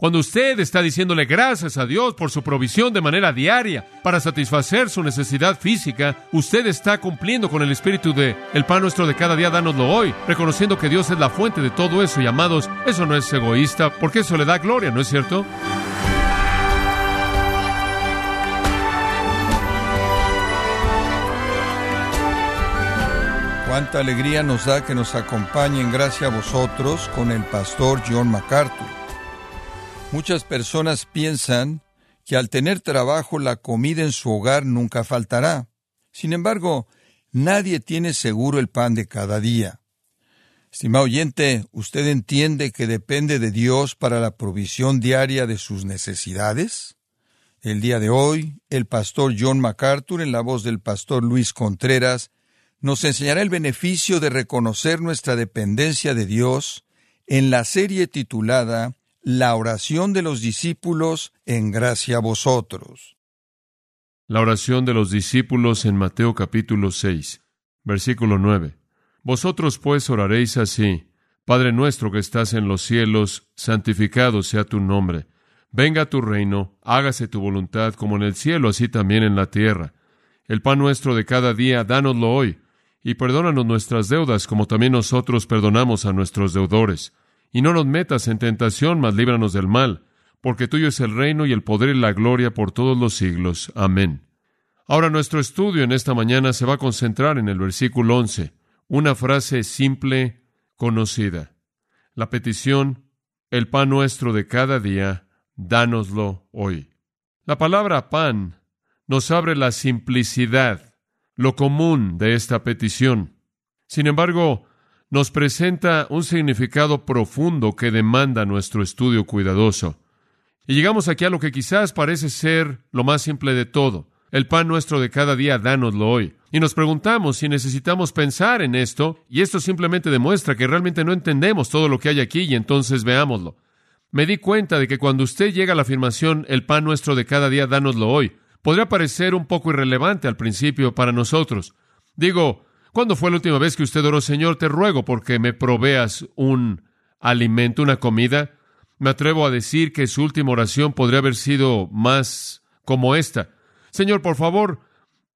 Cuando usted está diciéndole gracias a Dios por su provisión de manera diaria para satisfacer su necesidad física, usted está cumpliendo con el espíritu de el pan nuestro de cada día, dánoslo hoy, reconociendo que Dios es la fuente de todo eso y amados, eso no es egoísta, porque eso le da gloria, ¿no es cierto? Cuánta alegría nos da que nos acompañen gracias a vosotros con el pastor John MacArthur. Muchas personas piensan que al tener trabajo la comida en su hogar nunca faltará. Sin embargo, nadie tiene seguro el pan de cada día. Estimado oyente, ¿usted entiende que depende de Dios para la provisión diaria de sus necesidades? El día de hoy, el pastor John MacArthur, en la voz del pastor Luis Contreras, nos enseñará el beneficio de reconocer nuestra dependencia de Dios en la serie titulada La oración de los discípulos en gracia a vosotros. La oración de los discípulos en Mateo capítulo 6, versículo 9. Vosotros pues oraréis así, Padre nuestro que estás en los cielos, santificado sea tu nombre. Venga tu reino, hágase tu voluntad como en el cielo, así también en la tierra. El pan nuestro de cada día, dánoslo hoy y perdónanos nuestras deudas como también nosotros perdonamos a nuestros deudores. Y no nos metas en tentación, mas líbranos del mal, porque tuyo es el reino y el poder y la gloria por todos los siglos. Amén. Ahora nuestro estudio en esta mañana se va a concentrar en el versículo 11, una frase simple, conocida. La petición, el pan nuestro de cada día, dánoslo hoy. La palabra pan nos abre la simplicidad lo común de esta petición. Sin embargo, nos presenta un significado profundo que demanda nuestro estudio cuidadoso. Y llegamos aquí a lo que quizás parece ser lo más simple de todo. El pan nuestro de cada día, dánoslo hoy. Y nos preguntamos si necesitamos pensar en esto, y esto simplemente demuestra que realmente no entendemos todo lo que hay aquí, y entonces veámoslo. Me di cuenta de que cuando usted llega a la afirmación, el pan nuestro de cada día, dánoslo hoy, podría parecer un poco irrelevante al principio para nosotros. Digo, ¿cuándo fue la última vez que usted oró, Señor, te ruego porque me proveas un alimento, una comida? Me atrevo a decir que su última oración podría haber sido más como esta. Señor, por favor,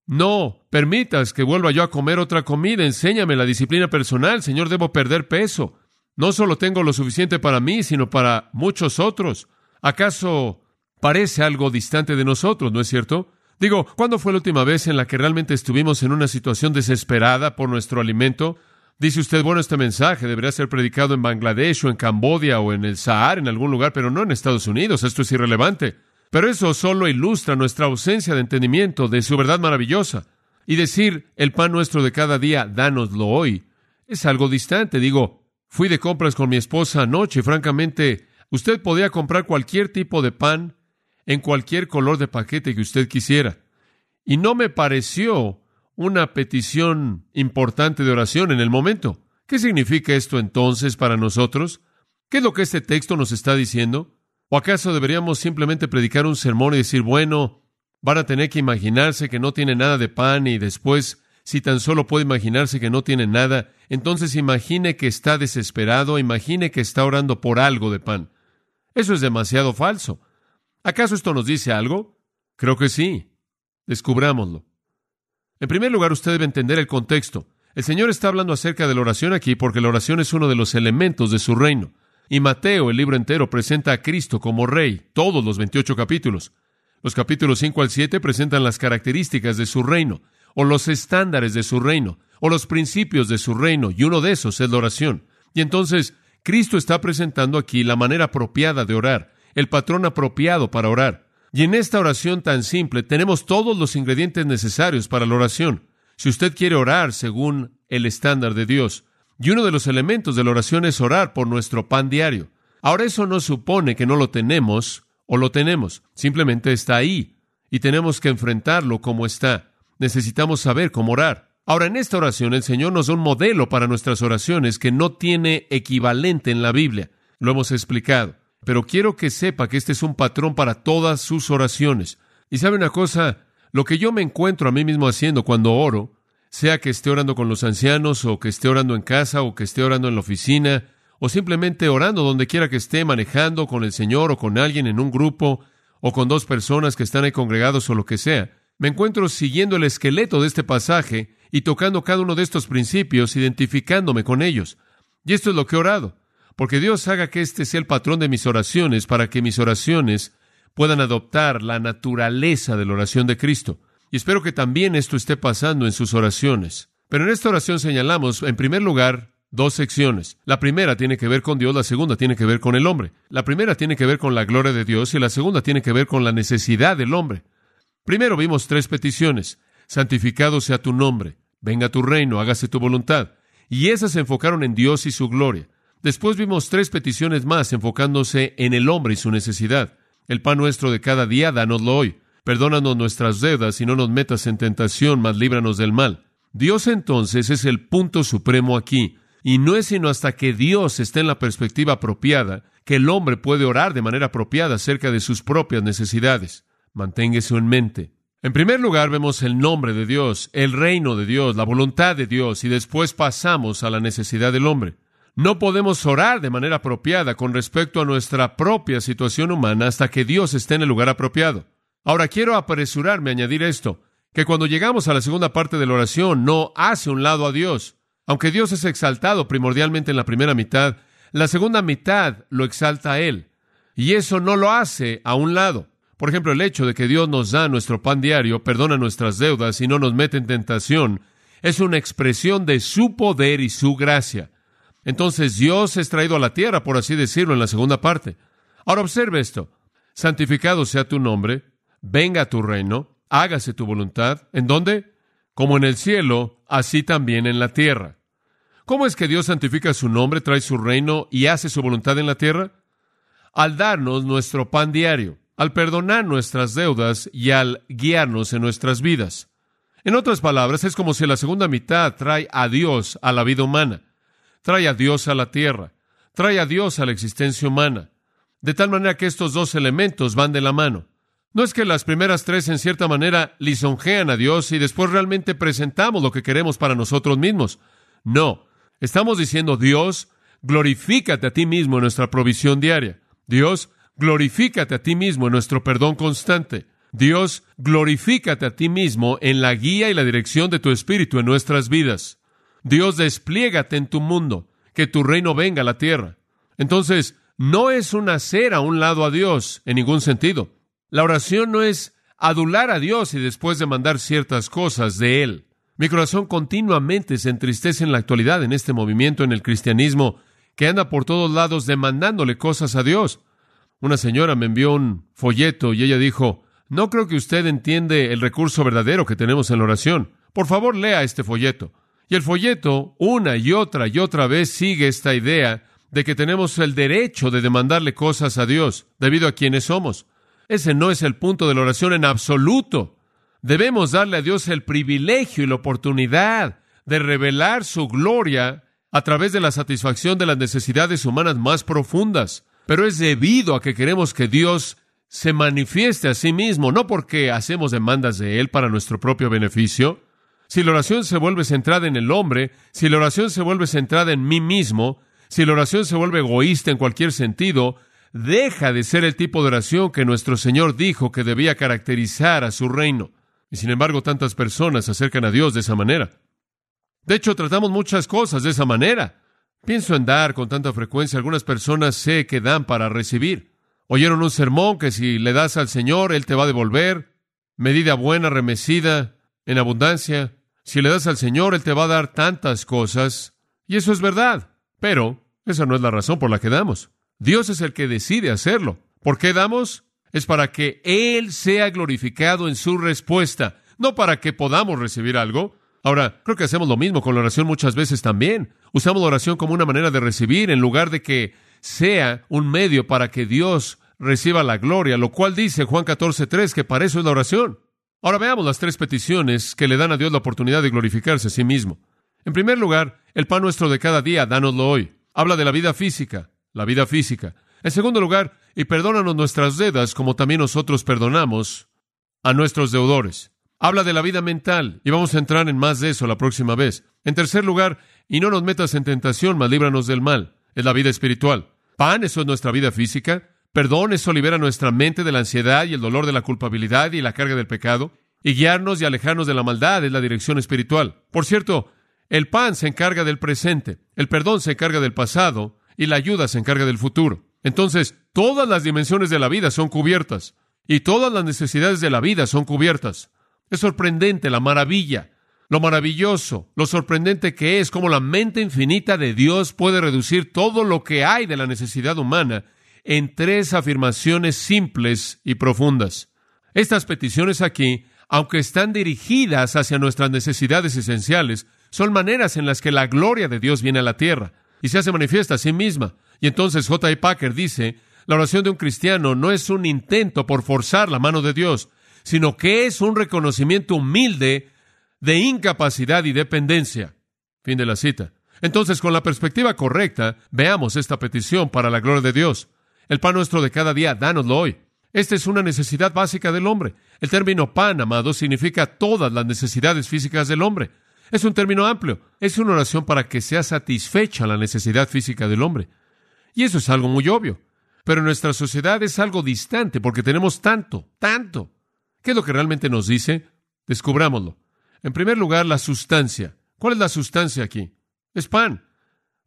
no permitas que vuelva yo a comer otra comida. Enséñame la disciplina personal. Señor, debo perder peso. No solo tengo lo suficiente para mí, sino para muchos otros. ¿Acaso parece algo distante de nosotros, ¿no es cierto? Digo, ¿cuándo fue la última vez en la que realmente estuvimos en una situación desesperada por nuestro alimento? Dice usted, bueno, este mensaje debería ser predicado en Bangladesh o en Cambodia o en el Sahara, en algún lugar, pero no en Estados Unidos. Esto es irrelevante. Pero eso solo ilustra nuestra ausencia de entendimiento de su verdad maravillosa. Y decir, el pan nuestro de cada día, dánoslo hoy, es algo distante. Digo, fui de compras con mi esposa anoche y francamente, usted podía comprar cualquier tipo de pan en cualquier color de paquete que usted quisiera. Y no me pareció una petición importante de oración en el momento. ¿Qué significa esto entonces para nosotros? ¿Qué es lo que este texto nos está diciendo? ¿O acaso deberíamos simplemente predicar un sermón y decir, bueno, van a tener que imaginarse que no tiene nada de pan y después, si tan solo puede imaginarse que no tiene nada, entonces imagine que está desesperado, imagine que está orando por algo de pan. Eso es demasiado falso. ¿Acaso esto nos dice algo? Creo que sí. Descubrámoslo. En primer lugar, usted debe entender el contexto. El Señor está hablando acerca de la oración aquí porque la oración es uno de los elementos de su reino. Y Mateo, el libro entero, presenta a Cristo como rey, todos los 28 capítulos. Los capítulos 5 al 7 presentan las características de su reino, o los estándares de su reino, o los principios de su reino, y uno de esos es la oración. Y entonces, Cristo está presentando aquí la manera apropiada de orar, el patrón apropiado para orar. Y en esta oración tan simple tenemos todos los ingredientes necesarios para la oración. Si usted quiere orar según el estándar de Dios, y uno de los elementos de la oración es orar por nuestro pan diario. Ahora eso no supone que no lo tenemos o lo tenemos, simplemente está ahí y tenemos que enfrentarlo como está. Necesitamos saber cómo orar. Ahora en esta oración el Señor nos da un modelo para nuestras oraciones que no tiene equivalente en la Biblia. Lo hemos explicado. Pero quiero que sepa que este es un patrón para todas sus oraciones. Y sabe una cosa, lo que yo me encuentro a mí mismo haciendo cuando oro, sea que esté orando con los ancianos, o que esté orando en casa, o que esté orando en la oficina, o simplemente orando donde quiera que esté, manejando con el Señor o con alguien en un grupo o con dos personas que están ahí congregados o lo que sea, me encuentro siguiendo el esqueleto de este pasaje y tocando cada uno de estos principios, identificándome con ellos. Y esto es lo que he orado, porque Dios haga que este sea el patrón de mis oraciones para que mis oraciones puedan adoptar la naturaleza de la oración de Cristo. Y espero que también esto esté pasando en sus oraciones. Pero en esta oración señalamos, en primer lugar, dos secciones. La primera tiene que ver con Dios, la segunda tiene que ver con el hombre. La primera tiene que ver con la gloria de Dios y la segunda tiene que ver con la necesidad del hombre. Primero vimos tres peticiones. Santificado sea tu nombre, venga tu reino, hágase tu voluntad. Y esas se enfocaron en Dios y su gloria. Después vimos tres peticiones más enfocándose en el hombre y su necesidad. El pan nuestro de cada día, dánoslo hoy. Perdónanos nuestras deudas y no nos metas en tentación, mas líbranos del mal. Dios entonces es el punto supremo aquí. Y no es sino hasta que Dios esté en la perspectiva apropiada que el hombre puede orar de manera apropiada acerca de sus propias necesidades. Mantenga eso en mente. En primer lugar vemos el nombre de Dios, el reino de Dios, la voluntad de Dios, y después pasamos a la necesidad del hombre. No podemos orar de manera apropiada con respecto a nuestra propia situación humana hasta que Dios esté en el lugar apropiado. Ahora quiero apresurarme a añadir esto, que cuando llegamos a la segunda parte de la oración no hace un lado a Dios. Aunque Dios es exaltado primordialmente en la primera mitad, la segunda mitad lo exalta a Él. Y eso no lo hace a un lado. Por ejemplo, el hecho de que Dios nos da nuestro pan diario, perdona nuestras deudas y no nos mete en tentación, es una expresión de su poder y su gracia. Entonces Dios es traído a la tierra, por así decirlo, en la segunda parte. Ahora observe esto. Santificado sea tu nombre, venga tu reino, hágase tu voluntad. ¿En dónde? Como en el cielo, así también en la tierra. ¿Cómo es que Dios santifica su nombre, trae su reino y hace su voluntad en la tierra? Al darnos nuestro pan diario al perdonar nuestras deudas y al guiarnos en nuestras vidas. En otras palabras, es como si la segunda mitad trae a Dios a la vida humana, trae a Dios a la tierra, trae a Dios a la existencia humana, de tal manera que estos dos elementos van de la mano. No es que las primeras tres en cierta manera lisonjean a Dios y después realmente presentamos lo que queremos para nosotros mismos. No, estamos diciendo Dios, glorifícate a ti mismo en nuestra provisión diaria. Dios, glorifícate a ti mismo en nuestro perdón constante. Dios, glorifícate a ti mismo en la guía y la dirección de tu Espíritu en nuestras vidas. Dios, despliégate en tu mundo, que tu reino venga a la tierra. Entonces, no es un hacer a un lado a Dios en ningún sentido. La oración no es adular a Dios y después demandar ciertas cosas de Él. Mi corazón continuamente se entristece en la actualidad en este movimiento en el cristianismo que anda por todos lados demandándole cosas a Dios. Una señora me envió un folleto y ella dijo, no creo que usted entiende el recurso verdadero que tenemos en la oración. Por favor, lea este folleto. Y el folleto, una y otra y otra vez, sigue esta idea de que tenemos el derecho de demandarle cosas a Dios debido a quienes somos. Ese no es el punto de la oración en absoluto. Debemos darle a Dios el privilegio y la oportunidad de revelar su gloria a través de la satisfacción de las necesidades humanas más profundas pero es debido a que queremos que Dios se manifieste a sí mismo, no porque hacemos demandas de Él para nuestro propio beneficio. Si la oración se vuelve centrada en el hombre, si la oración se vuelve centrada en mí mismo, si la oración se vuelve egoísta en cualquier sentido, deja de ser el tipo de oración que nuestro Señor dijo que debía caracterizar a su reino. Y sin embargo, tantas personas se acercan a Dios de esa manera. De hecho, tratamos muchas cosas de esa manera. Pienso en dar con tanta frecuencia. Algunas personas sé que dan para recibir. Oyeron un sermón que si le das al Señor, Él te va a devolver. Medida buena, remecida, en abundancia. Si le das al Señor, Él te va a dar tantas cosas. Y eso es verdad. Pero esa no es la razón por la que damos. Dios es el que decide hacerlo. ¿Por qué damos? Es para que Él sea glorificado en su respuesta, no para que podamos recibir algo. Ahora, creo que hacemos lo mismo con la oración muchas veces también. Usamos la oración como una manera de recibir en lugar de que sea un medio para que Dios reciba la gloria, lo cual dice Juan 14.3 que para eso es la oración. Ahora veamos las tres peticiones que le dan a Dios la oportunidad de glorificarse a sí mismo. En primer lugar, el pan nuestro de cada día, dánoslo hoy. Habla de la vida física, la vida física. En segundo lugar, y perdónanos nuestras deudas como también nosotros perdonamos a nuestros deudores. Habla de la vida mental y vamos a entrar en más de eso la próxima vez. En tercer lugar, y no nos metas en tentación, mas líbranos del mal. es la vida espiritual. Pan, eso es nuestra vida física. Perdón, eso libera nuestra mente de la ansiedad y el dolor de la culpabilidad y la carga del pecado. Y guiarnos y alejarnos de la maldad es la dirección espiritual. Por cierto, el pan se encarga del presente, el perdón se encarga del pasado y la ayuda se encarga del futuro. Entonces, todas las dimensiones de la vida son cubiertas y todas las necesidades de la vida son cubiertas. Es sorprendente la maravilla, lo maravilloso, lo sorprendente que es cómo la mente infinita de Dios puede reducir todo lo que hay de la necesidad humana en tres afirmaciones simples y profundas. Estas peticiones aquí, aunque están dirigidas hacia nuestras necesidades esenciales, son maneras en las que la gloria de Dios viene a la tierra y se hace manifiesta a sí misma. Y entonces J. Packer dice, la oración de un cristiano no es un intento por forzar la mano de Dios, sino que es un reconocimiento humilde de incapacidad y dependencia. Fin de la cita. Entonces, con la perspectiva correcta, veamos esta petición para la gloria de Dios. El pan nuestro de cada día, dánoslo hoy. Esta es una necesidad básica del hombre. El término pan, amado, significa todas las necesidades físicas del hombre. Es un término amplio. Es una oración para que sea satisfecha la necesidad física del hombre. Y eso es algo muy obvio. Pero en nuestra sociedad es algo distante porque tenemos tanto, tanto. ¿Qué es lo que realmente nos dice? Descubrámoslo. En primer lugar, la sustancia. ¿Cuál es la sustancia aquí? Es pan.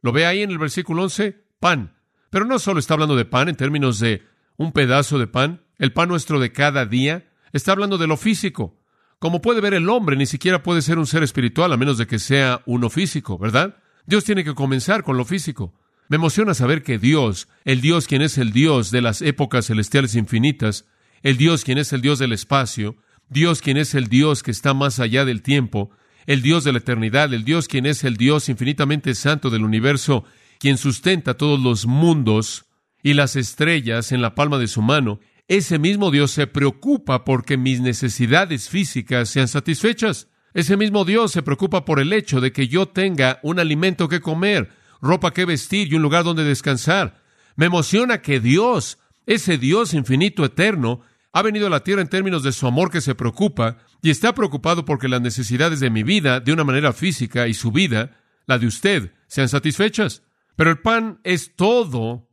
¿Lo ve ahí en el versículo 11? Pan. Pero no solo está hablando de pan en términos de un pedazo de pan, el pan nuestro de cada día, está hablando de lo físico. Como puede ver el hombre, ni siquiera puede ser un ser espiritual a menos de que sea uno físico, ¿verdad? Dios tiene que comenzar con lo físico. Me emociona saber que Dios, el Dios quien es el Dios de las épocas celestiales infinitas, el Dios quien es el Dios del espacio, Dios quien es el Dios que está más allá del tiempo, el Dios de la eternidad, el Dios quien es el Dios infinitamente santo del universo, quien sustenta todos los mundos y las estrellas en la palma de su mano, ese mismo Dios se preocupa porque mis necesidades físicas sean satisfechas. Ese mismo Dios se preocupa por el hecho de que yo tenga un alimento que comer, ropa que vestir y un lugar donde descansar. Me emociona que Dios, ese Dios infinito eterno, ha venido a la tierra en términos de su amor que se preocupa y está preocupado porque las necesidades de mi vida, de una manera física, y su vida, la de usted, sean satisfechas. Pero el pan es todo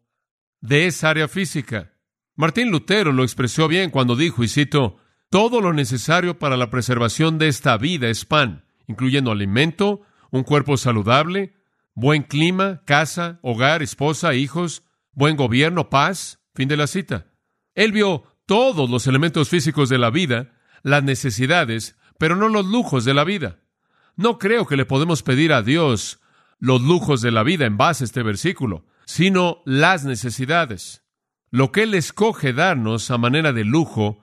de esa área física. Martín Lutero lo expresó bien cuando dijo, y cito, todo lo necesario para la preservación de esta vida es pan, incluyendo alimento, un cuerpo saludable, buen clima, casa, hogar, esposa, hijos, buen gobierno, paz. Fin de la cita. Él vio todos los elementos físicos de la vida, las necesidades, pero no los lujos de la vida. No creo que le podemos pedir a Dios los lujos de la vida en base a este versículo, sino las necesidades. Lo que Él escoge darnos a manera de lujo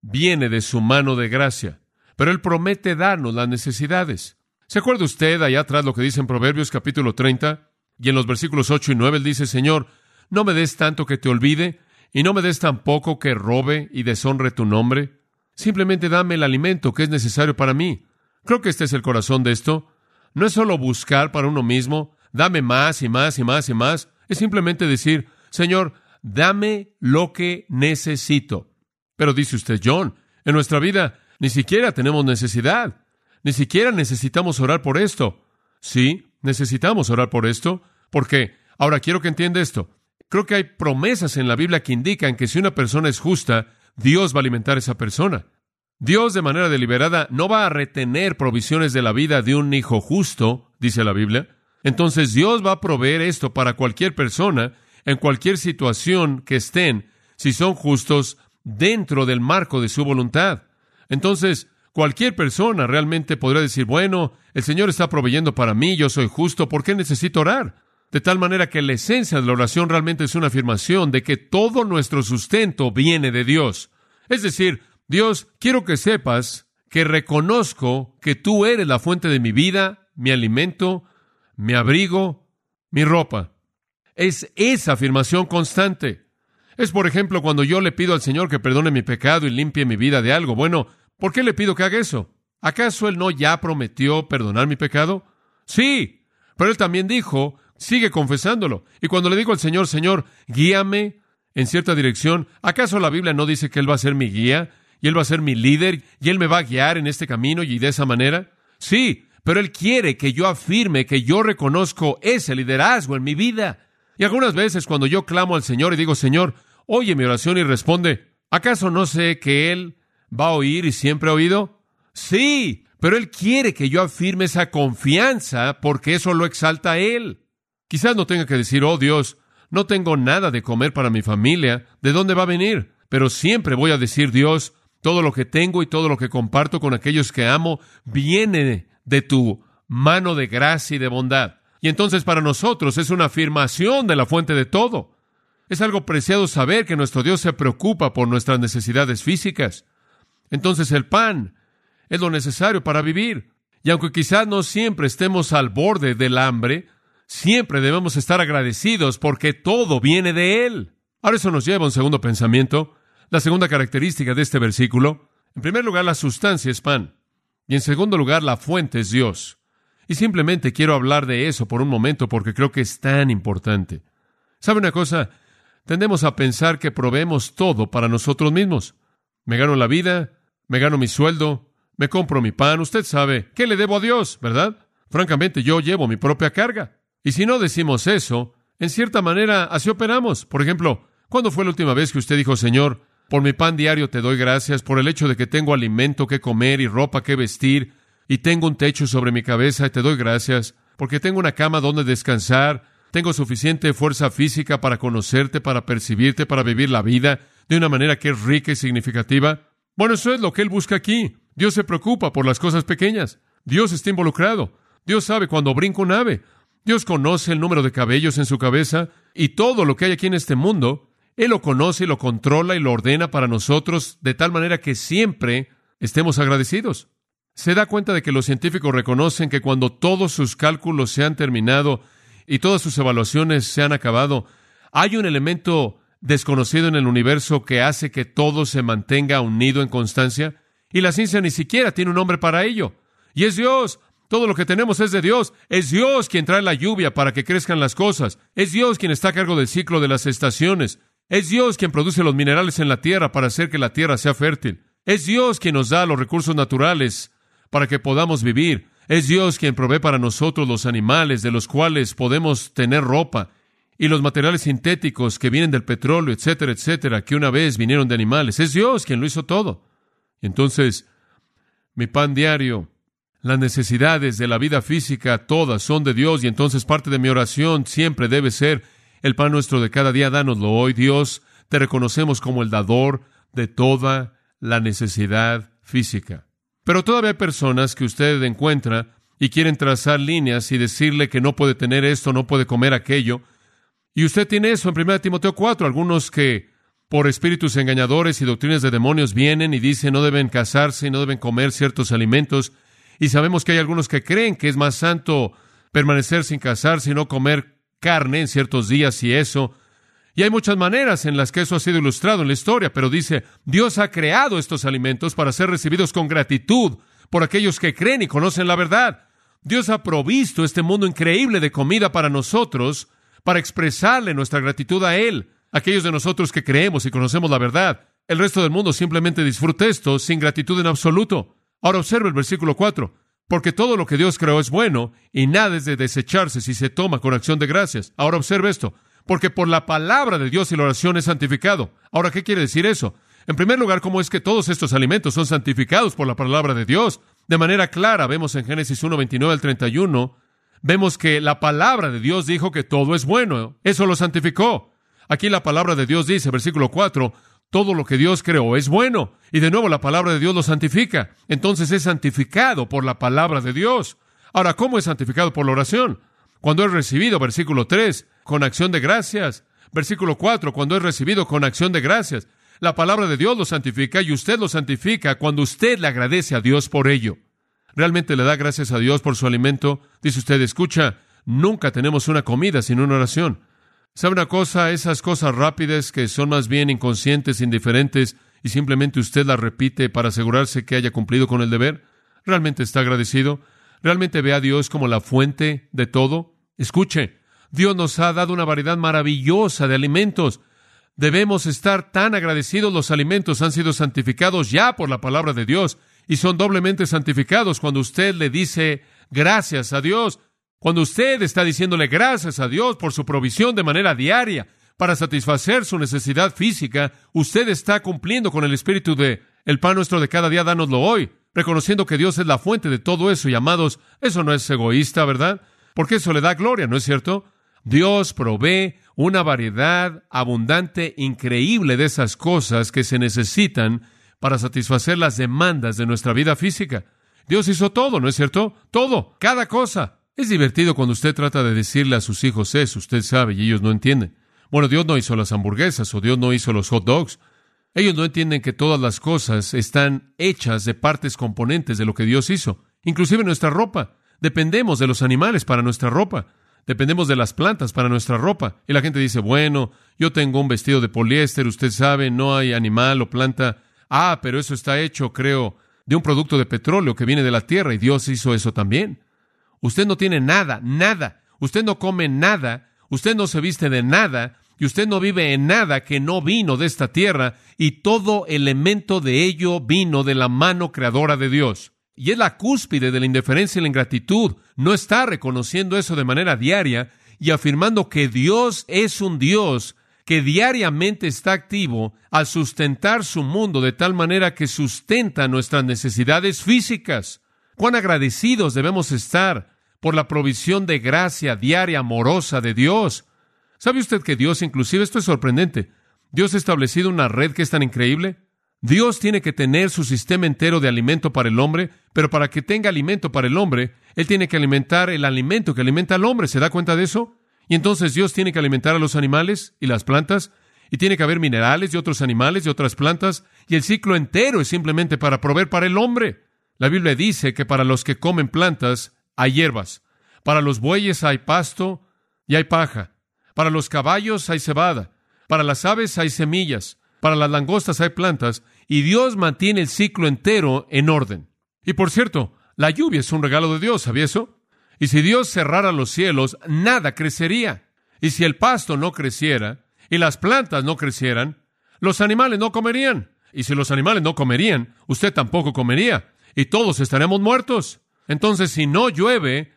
viene de su mano de gracia, pero Él promete darnos las necesidades. ¿Se acuerda usted allá atrás lo que dice en Proverbios capítulo 30? Y en los versículos 8 y 9 Él dice, Señor, no me des tanto que te olvide, y no me des tampoco que robe y deshonre tu nombre. Simplemente dame el alimento que es necesario para mí. Creo que este es el corazón de esto. No es solo buscar para uno mismo, dame más y más y más y más. Es simplemente decir, Señor, dame lo que necesito. Pero dice usted, John, en nuestra vida ni siquiera tenemos necesidad, ni siquiera necesitamos orar por esto. Sí, necesitamos orar por esto, porque ahora quiero que entienda esto. Creo que hay promesas en la Biblia que indican que si una persona es justa, Dios va a alimentar a esa persona. Dios de manera deliberada no va a retener provisiones de la vida de un hijo justo, dice la Biblia. Entonces Dios va a proveer esto para cualquier persona en cualquier situación que estén, si son justos dentro del marco de su voluntad. Entonces, cualquier persona realmente podrá decir, bueno, el Señor está proveyendo para mí, yo soy justo, ¿por qué necesito orar? De tal manera que la esencia de la oración realmente es una afirmación de que todo nuestro sustento viene de Dios. Es decir, Dios, quiero que sepas que reconozco que tú eres la fuente de mi vida, mi alimento, mi abrigo, mi ropa. Es esa afirmación constante. Es, por ejemplo, cuando yo le pido al Señor que perdone mi pecado y limpie mi vida de algo. Bueno, ¿por qué le pido que haga eso? ¿Acaso Él no ya prometió perdonar mi pecado? Sí, pero Él también dijo, sigue confesándolo. Y cuando le digo al Señor, Señor, guíame en cierta dirección, ¿acaso la Biblia no dice que Él va a ser mi guía y Él va a ser mi líder y Él me va a guiar en este camino y de esa manera? Sí, pero Él quiere que yo afirme que yo reconozco ese liderazgo en mi vida. Y algunas veces cuando yo clamo al Señor y digo, Señor, oye mi oración y responde, ¿acaso no sé que Él va a oír y siempre ha oído? Sí, pero Él quiere que yo afirme esa confianza porque eso lo exalta Él. Quizás no tenga que decir, oh Dios, no tengo nada de comer para mi familia, ¿de dónde va a venir? Pero siempre voy a decir, Dios, todo lo que tengo y todo lo que comparto con aquellos que amo viene de tu mano de gracia y de bondad. Y entonces para nosotros es una afirmación de la fuente de todo. Es algo preciado saber que nuestro Dios se preocupa por nuestras necesidades físicas. Entonces el pan es lo necesario para vivir. Y aunque quizás no siempre estemos al borde del hambre, siempre debemos estar agradecidos porque todo viene de Él. Ahora eso nos lleva a un segundo pensamiento, la segunda característica de este versículo. En primer lugar, la sustancia es pan. Y en segundo lugar, la fuente es Dios. Y simplemente quiero hablar de eso por un momento porque creo que es tan importante. ¿Sabe una cosa? Tendemos a pensar que proveemos todo para nosotros mismos. Me gano la vida, me gano mi sueldo, me compro mi pan, usted sabe, ¿qué le debo a Dios, verdad? Francamente, yo llevo mi propia carga. Y si no decimos eso, en cierta manera así operamos. Por ejemplo, ¿cuándo fue la última vez que usted dijo, Señor, por mi pan diario te doy gracias, por el hecho de que tengo alimento que comer y ropa que vestir, y tengo un techo sobre mi cabeza y te doy gracias, porque tengo una cama donde descansar, tengo suficiente fuerza física para conocerte, para percibirte, para vivir la vida de una manera que es rica y significativa. Bueno, eso es lo que Él busca aquí. Dios se preocupa por las cosas pequeñas. Dios está involucrado. Dios sabe cuando brinca un ave. Dios conoce el número de cabellos en su cabeza y todo lo que hay aquí en este mundo. Él lo conoce lo controla y lo ordena para nosotros de tal manera que siempre estemos agradecidos. Se da cuenta de que los científicos reconocen que cuando todos sus cálculos se han terminado y todas sus evaluaciones se han acabado, hay un elemento desconocido en el universo que hace que todo se mantenga unido en constancia, y la ciencia ni siquiera tiene un nombre para ello. Y es Dios. Todo lo que tenemos es de Dios. Es Dios quien trae la lluvia para que crezcan las cosas. Es Dios quien está a cargo del ciclo de las estaciones. Es Dios quien produce los minerales en la tierra para hacer que la tierra sea fértil. Es Dios quien nos da los recursos naturales para que podamos vivir. Es Dios quien provee para nosotros los animales de los cuales podemos tener ropa y los materiales sintéticos que vienen del petróleo, etcétera, etcétera, que una vez vinieron de animales. Es Dios quien lo hizo todo. Entonces, mi pan diario, las necesidades de la vida física, todas son de Dios y entonces parte de mi oración siempre debe ser el pan nuestro de cada día, dánoslo hoy, Dios. Te reconocemos como el dador de toda la necesidad física. Pero todavía hay personas que usted encuentra y quieren trazar líneas y decirle que no puede tener esto, no puede comer aquello. Y usted tiene eso en 1 Timoteo 4, algunos que por espíritus engañadores y doctrinas de demonios vienen y dicen no deben casarse y no deben comer ciertos alimentos. Y sabemos que hay algunos que creen que es más santo permanecer sin casarse y no comer carne en ciertos días y eso. Y hay muchas maneras en las que eso ha sido ilustrado en la historia, pero dice, Dios ha creado estos alimentos para ser recibidos con gratitud por aquellos que creen y conocen la verdad. Dios ha provisto este mundo increíble de comida para nosotros, para expresarle nuestra gratitud a Él, aquellos de nosotros que creemos y conocemos la verdad. El resto del mundo simplemente disfruta esto sin gratitud en absoluto. Ahora observe el versículo 4. Porque todo lo que Dios creó es bueno y nada es de desecharse si se toma con acción de gracias. Ahora observe esto porque por la palabra de Dios y la oración es santificado. Ahora, ¿qué quiere decir eso? En primer lugar, ¿cómo es que todos estos alimentos son santificados por la palabra de Dios? De manera clara, vemos en Génesis 1, 29 al 31, vemos que la palabra de Dios dijo que todo es bueno. Eso lo santificó. Aquí la palabra de Dios dice, versículo 4, todo lo que Dios creó es bueno. Y de nuevo la palabra de Dios lo santifica. Entonces es santificado por la palabra de Dios. Ahora, ¿cómo es santificado por la oración? Cuando es recibido, versículo 3, con acción de gracias. Versículo 4, cuando es recibido con acción de gracias. La palabra de Dios lo santifica y usted lo santifica cuando usted le agradece a Dios por ello. ¿Realmente le da gracias a Dios por su alimento? Dice usted, escucha, nunca tenemos una comida sin una oración. ¿Sabe una cosa? Esas cosas rápidas que son más bien inconscientes, indiferentes, y simplemente usted las repite para asegurarse que haya cumplido con el deber. ¿Realmente está agradecido? ¿Realmente ve a Dios como la fuente de todo? Escuche, Dios nos ha dado una variedad maravillosa de alimentos. Debemos estar tan agradecidos. Los alimentos han sido santificados ya por la palabra de Dios y son doblemente santificados cuando usted le dice gracias a Dios. Cuando usted está diciéndole gracias a Dios por su provisión de manera diaria para satisfacer su necesidad física, usted está cumpliendo con el espíritu de el pan nuestro de cada día, dánoslo hoy, reconociendo que Dios es la fuente de todo eso y amados, eso no es egoísta, ¿verdad? Porque eso le da gloria, ¿no es cierto? Dios provee una variedad abundante, increíble de esas cosas que se necesitan para satisfacer las demandas de nuestra vida física. Dios hizo todo, ¿no es cierto? Todo, cada cosa. Es divertido cuando usted trata de decirle a sus hijos eso, usted sabe, y ellos no entienden. Bueno, Dios no hizo las hamburguesas o Dios no hizo los hot dogs. Ellos no entienden que todas las cosas están hechas de partes componentes de lo que Dios hizo, inclusive nuestra ropa. Dependemos de los animales para nuestra ropa. Dependemos de las plantas para nuestra ropa. Y la gente dice, bueno, yo tengo un vestido de poliéster, usted sabe, no hay animal o planta. Ah, pero eso está hecho, creo, de un producto de petróleo que viene de la tierra y Dios hizo eso también. Usted no tiene nada, nada. Usted no come nada. Usted no se viste de nada y usted no vive en nada que no vino de esta tierra, y todo elemento de ello vino de la mano creadora de Dios. Y es la cúspide de la indiferencia y la ingratitud. No está reconociendo eso de manera diaria y afirmando que Dios es un Dios que diariamente está activo al sustentar su mundo de tal manera que sustenta nuestras necesidades físicas. Cuán agradecidos debemos estar por la provisión de gracia diaria amorosa de Dios. ¿Sabe usted que Dios, inclusive esto es sorprendente, Dios ha establecido una red que es tan increíble? Dios tiene que tener su sistema entero de alimento para el hombre, pero para que tenga alimento para el hombre, Él tiene que alimentar el alimento que alimenta al hombre. ¿Se da cuenta de eso? Y entonces Dios tiene que alimentar a los animales y las plantas, y tiene que haber minerales de otros animales y otras plantas, y el ciclo entero es simplemente para proveer para el hombre. La Biblia dice que para los que comen plantas hay hierbas, para los bueyes hay pasto y hay paja, para los caballos hay cebada, para las aves hay semillas, para las langostas hay plantas, y Dios mantiene el ciclo entero en orden. Y por cierto, la lluvia es un regalo de Dios, ¿sabía eso? Y si Dios cerrara los cielos, nada crecería. Y si el pasto no creciera, y las plantas no crecieran, los animales no comerían. Y si los animales no comerían, usted tampoco comería. Y todos estaremos muertos. Entonces, si no llueve,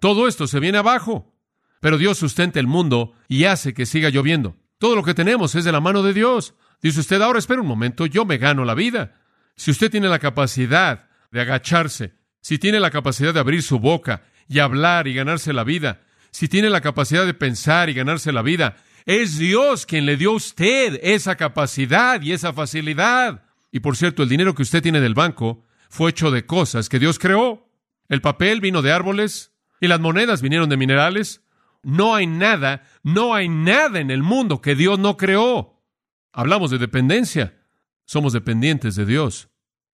todo esto se viene abajo. Pero Dios sustenta el mundo y hace que siga lloviendo. Todo lo que tenemos es de la mano de Dios. Dice usted, ahora espera un momento, yo me gano la vida. Si usted tiene la capacidad de agacharse, si tiene la capacidad de abrir su boca y hablar y ganarse la vida, si tiene la capacidad de pensar y ganarse la vida, es Dios quien le dio a usted esa capacidad y esa facilidad. Y por cierto, el dinero que usted tiene del banco fue hecho de cosas que Dios creó. El papel vino de árboles y las monedas vinieron de minerales. No hay nada, no hay nada en el mundo que Dios no creó. Hablamos de dependencia. Somos dependientes de Dios.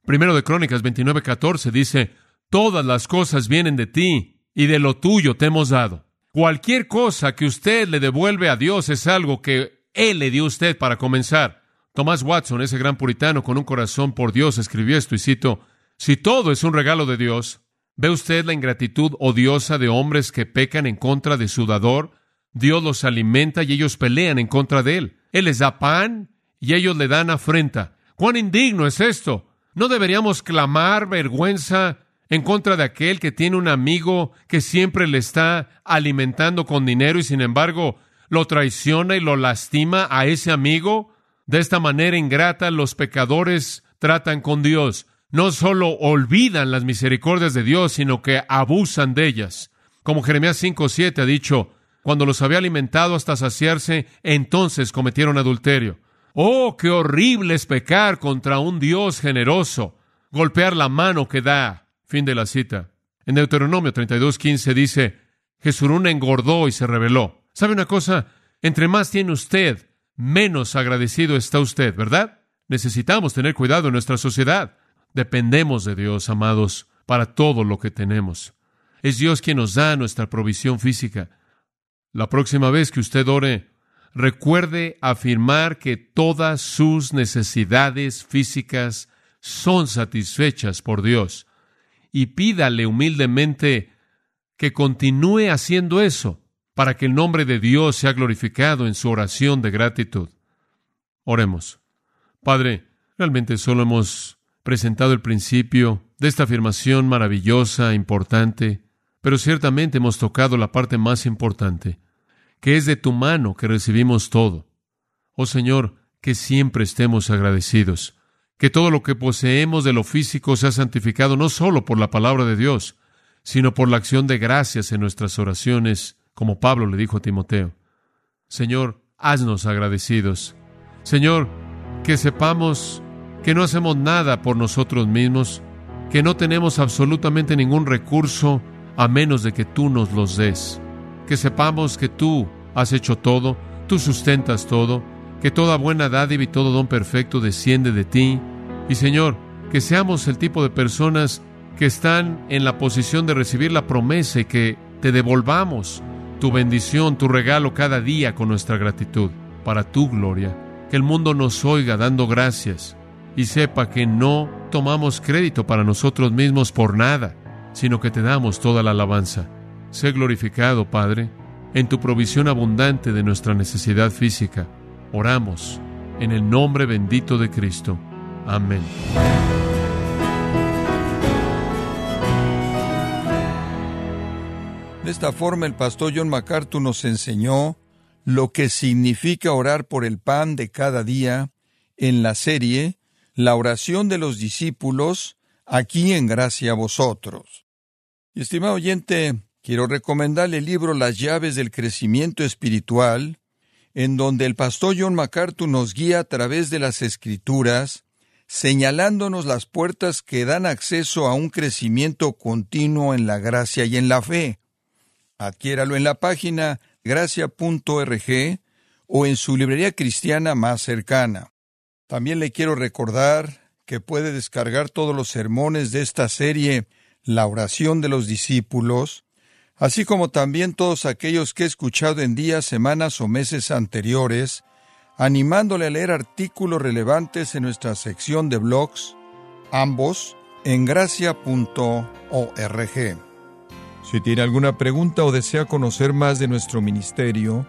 Primero de Crónicas 29:14 dice, todas las cosas vienen de ti y de lo tuyo te hemos dado. Cualquier cosa que usted le devuelve a Dios es algo que Él le dio a usted para comenzar. Tomás Watson, ese gran puritano con un corazón por Dios, escribió esto y cito, si todo es un regalo de Dios, ¿Ve usted la ingratitud odiosa de hombres que pecan en contra de su dador? Dios los alimenta y ellos pelean en contra de él. Él les da pan y ellos le dan afrenta. ¿Cuán indigno es esto? ¿No deberíamos clamar vergüenza en contra de aquel que tiene un amigo que siempre le está alimentando con dinero y sin embargo lo traiciona y lo lastima a ese amigo? De esta manera ingrata los pecadores tratan con Dios no solo olvidan las misericordias de Dios, sino que abusan de ellas. Como Jeremías 5:7 ha dicho, cuando los había alimentado hasta saciarse, entonces cometieron adulterio. Oh, qué horrible es pecar contra un Dios generoso, golpear la mano que da. Fin de la cita. En Deuteronomio 32:15 dice, Jesurún engordó y se rebeló. ¿Sabe una cosa? Entre más tiene usted, menos agradecido está usted, ¿verdad? Necesitamos tener cuidado en nuestra sociedad. Dependemos de Dios, amados, para todo lo que tenemos. Es Dios quien nos da nuestra provisión física. La próxima vez que usted ore, recuerde afirmar que todas sus necesidades físicas son satisfechas por Dios y pídale humildemente que continúe haciendo eso para que el nombre de Dios sea glorificado en su oración de gratitud. Oremos. Padre, realmente solo hemos presentado el principio de esta afirmación maravillosa, importante. pero ciertamente hemos tocado la parte más importante, que es de tu mano que recibimos todo. Oh Señor, que siempre estemos agradecidos, que todo lo que poseemos de lo físico sea santificado no solo por la palabra de Dios, sino por la acción de gracias en nuestras oraciones, como Pablo le dijo a Timoteo. Señor, haznos agradecidos. Señor, que sepamos que no hacemos nada por nosotros mismos, que no tenemos absolutamente ningún recurso a menos de que tú nos los des. Que sepamos que tú has hecho todo, tú sustentas todo, que toda buena dádiva y todo don perfecto desciende de ti. Y Señor, que seamos el tipo de personas que están en la posición de recibir la promesa y que te devolvamos tu bendición, tu regalo cada día con nuestra gratitud, para tu gloria. Que el mundo nos oiga dando gracias y sepa que no tomamos crédito para nosotros mismos por nada, sino que te damos toda la alabanza. Sé glorificado, Padre, en tu provisión abundante de nuestra necesidad física. Oramos en el nombre bendito de Cristo. Amén. De esta forma el pastor John MacArthur nos enseñó lo que significa orar por el pan de cada día en la serie La oración de los discípulos, aquí en gracia a vosotros. Estimado oyente, quiero recomendarle el libro Las llaves del crecimiento espiritual, en donde el pastor John MacArthur nos guía a través de las escrituras, señalándonos las puertas que dan acceso a un crecimiento continuo en la gracia y en la fe. Adquiéralo en la página gracia.org o en su librería cristiana más cercana. También le quiero recordar que puede descargar todos los sermones de esta serie La oración de los discípulos, así como también todos aquellos que he escuchado en días, semanas o meses anteriores, animándole a leer artículos relevantes en nuestra sección de blogs, ambos en gracia.org. Si tiene alguna pregunta o desea conocer más de nuestro ministerio,